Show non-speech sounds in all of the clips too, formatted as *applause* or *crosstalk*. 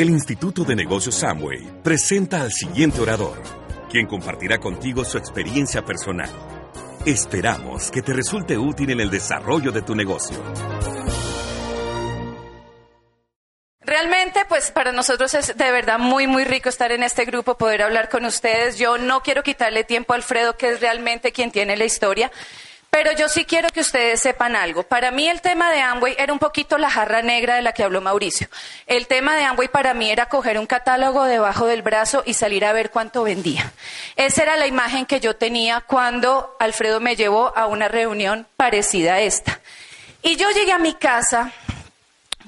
El Instituto de Negocios Samway presenta al siguiente orador, quien compartirá contigo su experiencia personal. Esperamos que te resulte útil en el desarrollo de tu negocio. Realmente, pues para nosotros es de verdad muy, muy rico estar en este grupo, poder hablar con ustedes. Yo no quiero quitarle tiempo a Alfredo, que es realmente quien tiene la historia. Pero yo sí quiero que ustedes sepan algo. Para mí el tema de Amway era un poquito la jarra negra de la que habló Mauricio. El tema de Amway para mí era coger un catálogo debajo del brazo y salir a ver cuánto vendía. Esa era la imagen que yo tenía cuando Alfredo me llevó a una reunión parecida a esta. Y yo llegué a mi casa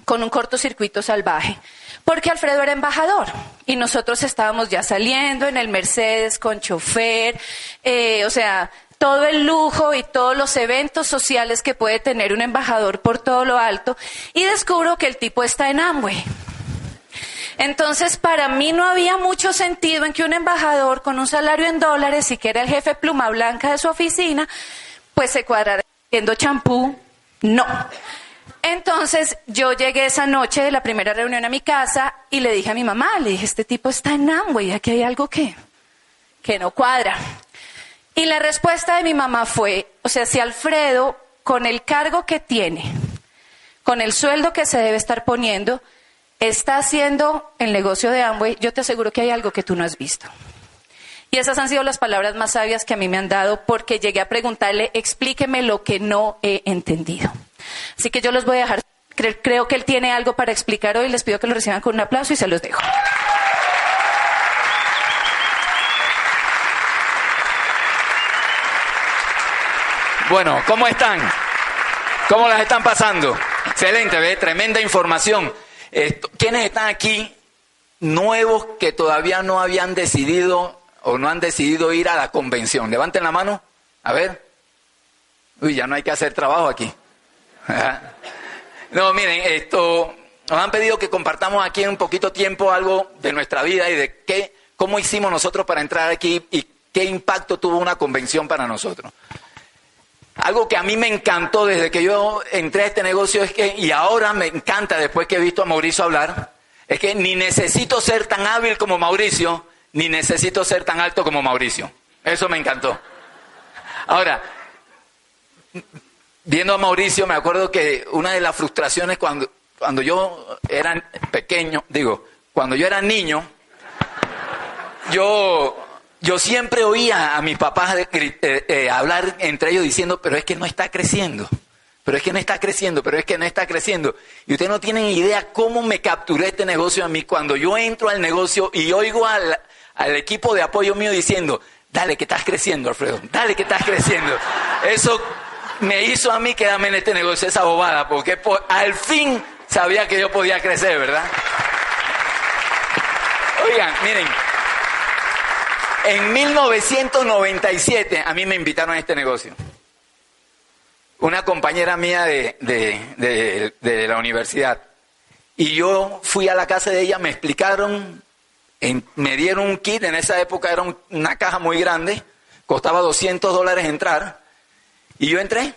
con un cortocircuito salvaje. Porque Alfredo era embajador y nosotros estábamos ya saliendo en el Mercedes con chofer, eh, o sea, todo el lujo y todos los eventos sociales que puede tener un embajador por todo lo alto y descubro que el tipo está en Amway. Entonces, para mí no había mucho sentido en que un embajador con un salario en dólares y que era el jefe pluma blanca de su oficina, pues se cuadrara haciendo champú. No. Entonces, yo llegué esa noche de la primera reunión a mi casa y le dije a mi mamá, le dije, este tipo está en Amway, aquí hay algo que, que no cuadra. Y la respuesta de mi mamá fue, o sea, si Alfredo, con el cargo que tiene, con el sueldo que se debe estar poniendo, está haciendo el negocio de Amway, yo te aseguro que hay algo que tú no has visto. Y esas han sido las palabras más sabias que a mí me han dado porque llegué a preguntarle, explíqueme lo que no he entendido. Así que yo los voy a dejar, creo que él tiene algo para explicar hoy, les pido que lo reciban con un aplauso y se los dejo. Bueno, ¿cómo están? ¿Cómo las están pasando? Excelente, ¿ve? Tremenda información. ¿Quiénes están aquí nuevos que todavía no habían decidido o no han decidido ir a la convención? Levanten la mano. A ver. Uy, ya no hay que hacer trabajo aquí. No, miren, esto nos han pedido que compartamos aquí en un poquito tiempo algo de nuestra vida y de qué, cómo hicimos nosotros para entrar aquí y qué impacto tuvo una convención para nosotros. Algo que a mí me encantó desde que yo entré a este negocio es que, y ahora me encanta después que he visto a Mauricio hablar, es que ni necesito ser tan hábil como Mauricio, ni necesito ser tan alto como Mauricio. Eso me encantó. Ahora, viendo a Mauricio, me acuerdo que una de las frustraciones cuando, cuando yo era pequeño, digo, cuando yo era niño, yo yo siempre oía a mis papás eh, eh, hablar entre ellos diciendo, pero es que no está creciendo, pero es que no está creciendo, pero es que no está creciendo. Y ustedes no tienen idea cómo me capturé este negocio a mí cuando yo entro al negocio y oigo al, equipo de apoyo mío diciendo, dale que estás creciendo, Alfredo, dale que estás creciendo. Eso me hizo a mí quedarme en este negocio, esa bobada, porque al fin sabía que yo podía crecer, ¿verdad? Oigan, miren, en 1997 a mí me invitaron a este negocio. Una compañera mía de, la universidad. Y yo fui a la casa de ella, me explicaron, me dieron un kit, en esa época era una caja muy grande, costaba 200 dólares entrar. Y yo entré,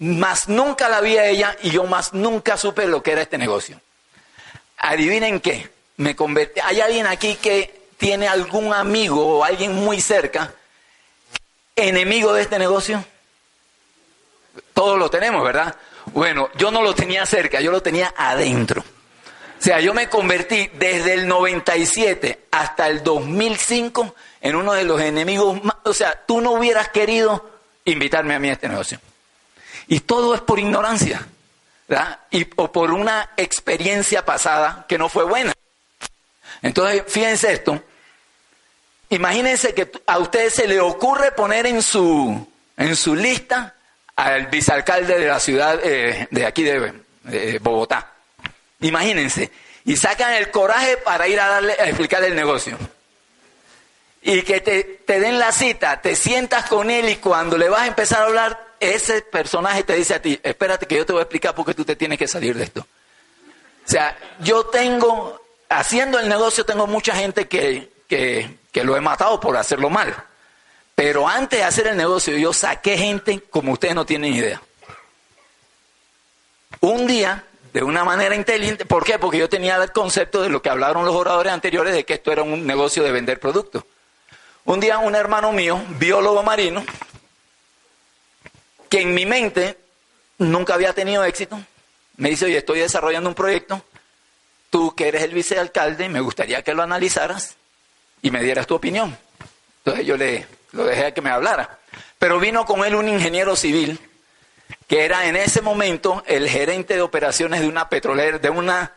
más nunca la vi a ella y yo más nunca supe lo que era este negocio. Adivinen qué, me convertí. Hay alguien aquí que tiene algún amigo o alguien muy cerca enemigo de este negocio? Todos lo tenemos, ¿verdad? Bueno, yo no lo tenía cerca, yo lo tenía adentro. O sea, yo me convertí desde el 97 hasta el 2005 en uno de los enemigos más... O sea, tú no hubieras querido invitarme a mí a este negocio. Y todo es por ignorancia, ¿verdad? Y, o por una experiencia pasada que no fue buena. Entonces, fíjense esto, Imagínense que a ustedes se le ocurre poner en su, en su lista al vicealcalde de la ciudad eh, de aquí de, Bogotá. Imagínense. Y sacan el coraje para ir a darle a explicarle el negocio. Y que te, te den la cita, te sientas con él y cuando le vas a empezar a hablar, ese personaje te dice a ti, espérate que yo te voy a explicar por qué tú te tienes que salir de esto. O sea, yo tengo, haciendo el negocio, tengo mucha gente que, que que lo he matado por hacerlo mal. Pero antes de hacer el negocio, yo saqué gente como ustedes no tienen idea. Un día de una manera inteligente. ¿Por qué? Porque yo tenía el concepto de lo que hablaron los oradores anteriores de que esto era un negocio de vender productos. Un día un hermano mío, biólogo marino, que en mi mente nunca había tenido éxito, me dice, oye, estoy desarrollando un proyecto, tú que eres el vicealcalde, me gustaría que lo analizaras y me dieras tu opinión. Entonces yo le lo dejé a que me hablara. Pero vino con él un ingeniero civil que era en ese momento el gerente de operaciones de una petrolera, de una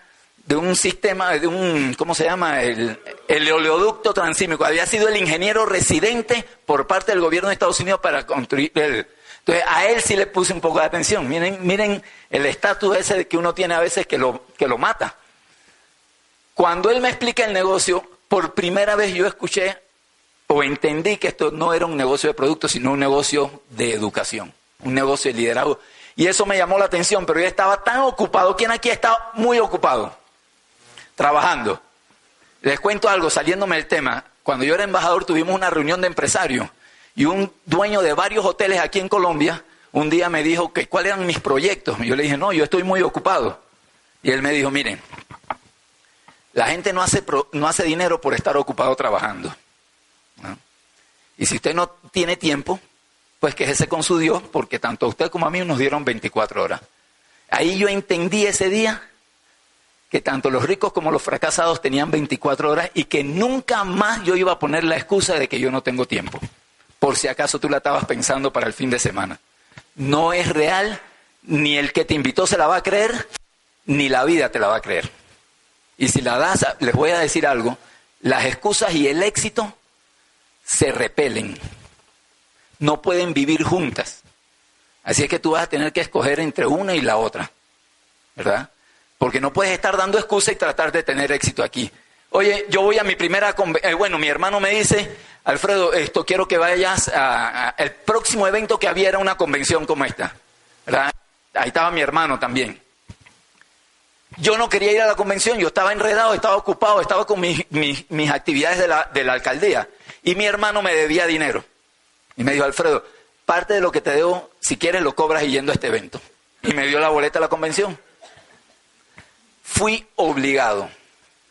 de un sistema, de un, ¿cómo se llama? El, el oleoducto transímico. Había sido el ingeniero residente por parte del gobierno de Estados Unidos para construir el... Entonces, a él sí le puse un poco de atención. Miren, miren el estatus ese que uno tiene a veces que lo, que lo mata. Cuando él me explica el negocio, por primera vez yo escuché o entendí que esto no era un negocio de productos, sino un negocio de educación un negocio de liderazgo. Y eso me llamó la atención, pero yo estaba tan ocupado. ¿Quién aquí está muy ocupado? Trabajando. Les cuento algo, saliéndome del tema. Cuando yo era embajador tuvimos una reunión de empresarios y un dueño de varios hoteles aquí en Colombia un día me dijo que cuáles eran mis proyectos. Y yo le dije, no, yo estoy muy ocupado. Y él me dijo, miren, la gente no hace, no hace dinero por estar ocupado trabajando. Y si usted no tiene tiempo, pues quéjese con su Dios, porque tanto a usted como a mí nos dieron 24 horas. Ahí yo entendí ese día que tanto los ricos como los fracasados tenían 24 horas y que nunca más yo iba a poner la excusa de que yo no tengo tiempo, por si acaso tú la estabas pensando para el fin de semana. No es real, ni el que te invitó se la va a creer, ni la vida te la va a creer. Y si la das, les voy a decir algo, las excusas y el éxito se repelen no pueden vivir juntas. Así es que tú vas a tener que escoger entre una y la otra, ¿verdad? Porque no puedes estar dando excusa y tratar de tener éxito aquí. Oye, yo voy a mi primera, eh, bueno, mi hermano me dice, Alfredo, esto quiero que vayas a, el próximo evento que había era una convención como esta, ¿verdad? Ahí estaba mi hermano también. Yo no quería ir a la convención, yo estaba enredado, estaba ocupado, estaba con mis, mis actividades de la, de la alcaldía y mi hermano me debía dinero. Y me dijo, Alfredo, parte de lo que te debo, si quieres, lo cobras yendo a este evento. Y me dio la boleta a la convención. Fui obligado.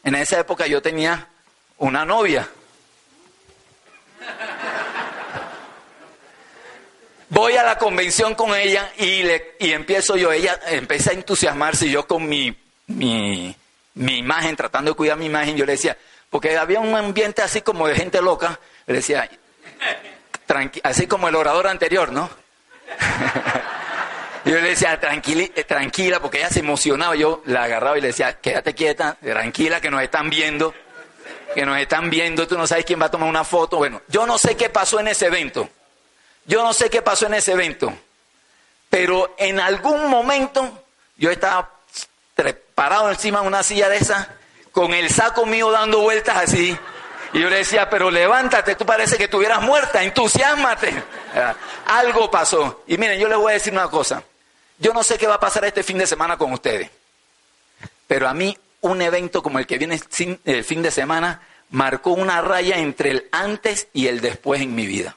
En esa época yo tenía una novia. Voy a la convención con ella y, le, y empiezo yo, ella empieza a entusiasmarse y yo con mi, mi, mi imagen, tratando de cuidar mi imagen, yo le decía, porque había un ambiente así como de gente loca, le decía, así como el orador anterior, ¿no? *laughs* yo le decía, tranquila, eh, tranquila, porque ella se emocionaba. Yo la agarraba y le decía, quédate quieta, tranquila, que nos están viendo, que nos están viendo, tú no sabes quién va a tomar una foto. Bueno, yo no sé qué pasó en ese evento. Yo no sé qué pasó en ese evento. Pero en algún momento yo estaba parado encima de una silla de esa, con el saco mío dando vueltas así. Y yo le decía, pero levántate, tú parece que estuvieras muerta, entusiasmate. Algo pasó. Y miren, yo les voy a decir una cosa. Yo no sé qué va a pasar este fin de semana con ustedes. Pero a mí un evento como el que viene el fin de semana marcó una raya entre el antes y el después en mi vida.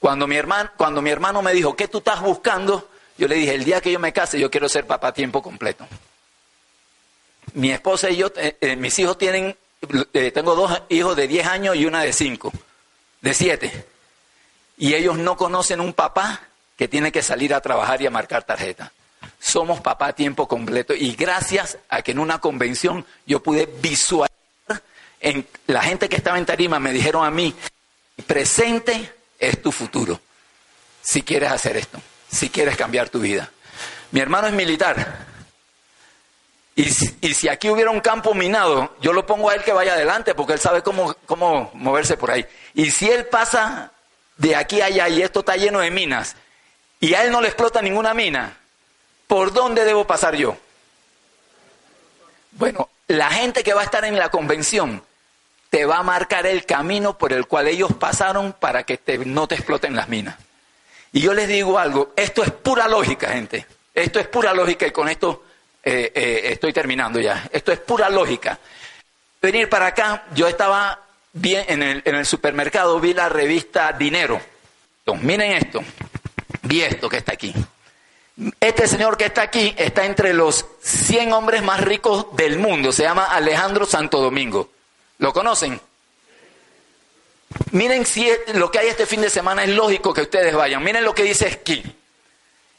Cuando mi hermano, cuando mi hermano me dijo, ¿qué tú estás buscando? Yo le dije, el día que yo me case, yo quiero ser papá a tiempo completo. Mi esposa y yo, eh, eh, mis hijos tienen eh, tengo dos hijos de 10 años y una de 5, de 7. Y ellos no conocen un papá que tiene que salir a trabajar y a marcar tarjeta. Somos papá a tiempo completo y gracias a que en una convención yo pude visualizar, en la gente que estaba en tarima me dijeron a mí, presente es tu futuro, si quieres hacer esto, si quieres cambiar tu vida. Mi hermano es militar, y si, aquí hubiera un campo minado, yo lo pongo a él que vaya adelante, porque él sabe cómo, cómo moverse por ahí. Y si él pasa de aquí a allá y esto está lleno de minas, y a él no le explota ninguna mina, ¿por dónde debo pasar yo? Bueno, la gente que va a estar en la convención te va a marcar el camino por el cual ellos pasaron para que no te exploten las minas. Y yo les digo algo, esto es pura lógica, gente. Esto es pura lógica y con esto eh, eh, estoy terminando ya. Esto es pura lógica. Venir para acá, yo estaba bien en el, supermercado, vi la revista Dinero. Miren esto, vi esto que está aquí. Este señor que está aquí está entre los 100 hombres más ricos del mundo. Se llama Alejandro Santo Domingo. ¿Lo conocen? Miren si lo que hay este fin de semana es lógico que ustedes vayan. Miren lo que dice Esquí.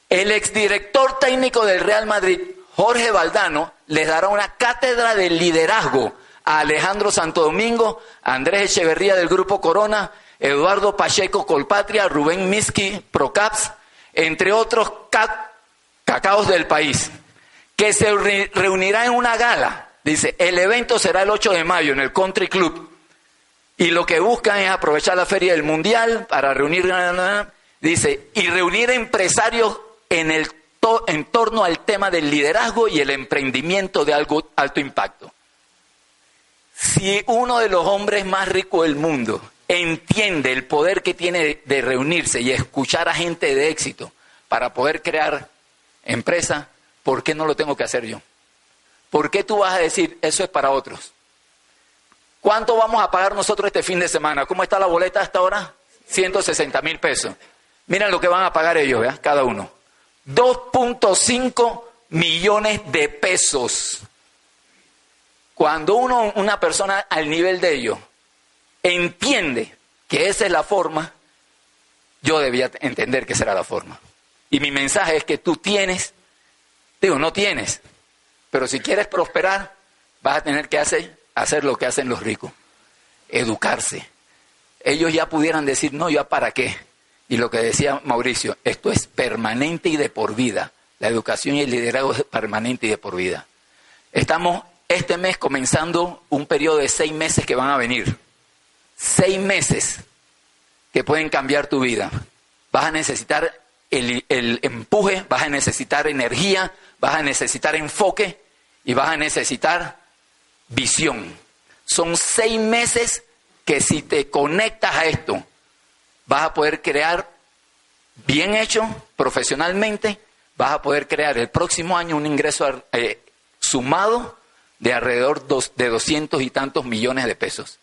El exdirector técnico del Real Madrid, Jorge Valdano, les dará una cátedra de liderazgo a Alejandro Santo Domingo, Andrés Echeverría del Grupo Corona, Eduardo Pacheco Colpatria, Rubén Miski Procaps, entre otros cacaos del país, que se reunirá en una gala. Dice, el evento será el 8 de mayo en el Country Club. Y lo que buscan es aprovechar la feria del Mundial para reunir, dice, y reunir empresarios en, el en torno al tema del liderazgo y el emprendimiento de algo, alto impacto. Si uno de los hombres más ricos del mundo entiende el poder que tiene de reunirse y escuchar a gente de éxito para poder crear empresa, ¿por qué no lo tengo que hacer yo? ¿Por qué tú vas a decir eso es para otros? ¿Cuánto vamos a pagar nosotros este fin de semana? ¿Cómo está la boleta hasta ahora? 160 mil pesos. Miren lo que van a pagar ellos, cada uno. 2.5 millones de pesos. Cuando uno, una persona al nivel de ellos entiende que esa es la forma, yo debía entender que será la forma. Y mi mensaje es que tú tienes, digo, no tienes, pero si quieres prosperar, vas a tener que hacer, hacer lo que hacen los ricos, educarse. Ellos ya pudieran decir, no, ya para qué. Y lo que decía Mauricio, esto es permanente y de por vida. La educación y el liderazgo es permanente y de por vida. Estamos este mes comenzando un periodo de seis meses que van a venir. Seis meses que pueden cambiar tu vida. Vas a necesitar el, el, empuje, vas a necesitar energía, vas a necesitar enfoque y vas a necesitar visión. Son seis meses que si te conectas a esto, vas a poder crear bien hecho profesionalmente, vas a poder crear el próximo año un ingreso eh, sumado de alrededor de doscientos y tantos millones de pesos.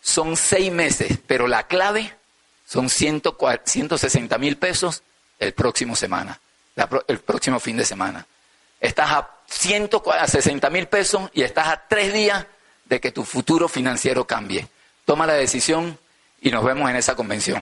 Son seis meses, pero la clave son 160 mil pesos el próximo semana, el próximo fin de semana. Estás a 160 mil pesos y estás a tres días de que tu futuro financiero cambie. Toma la decisión y nos vemos en esa convención.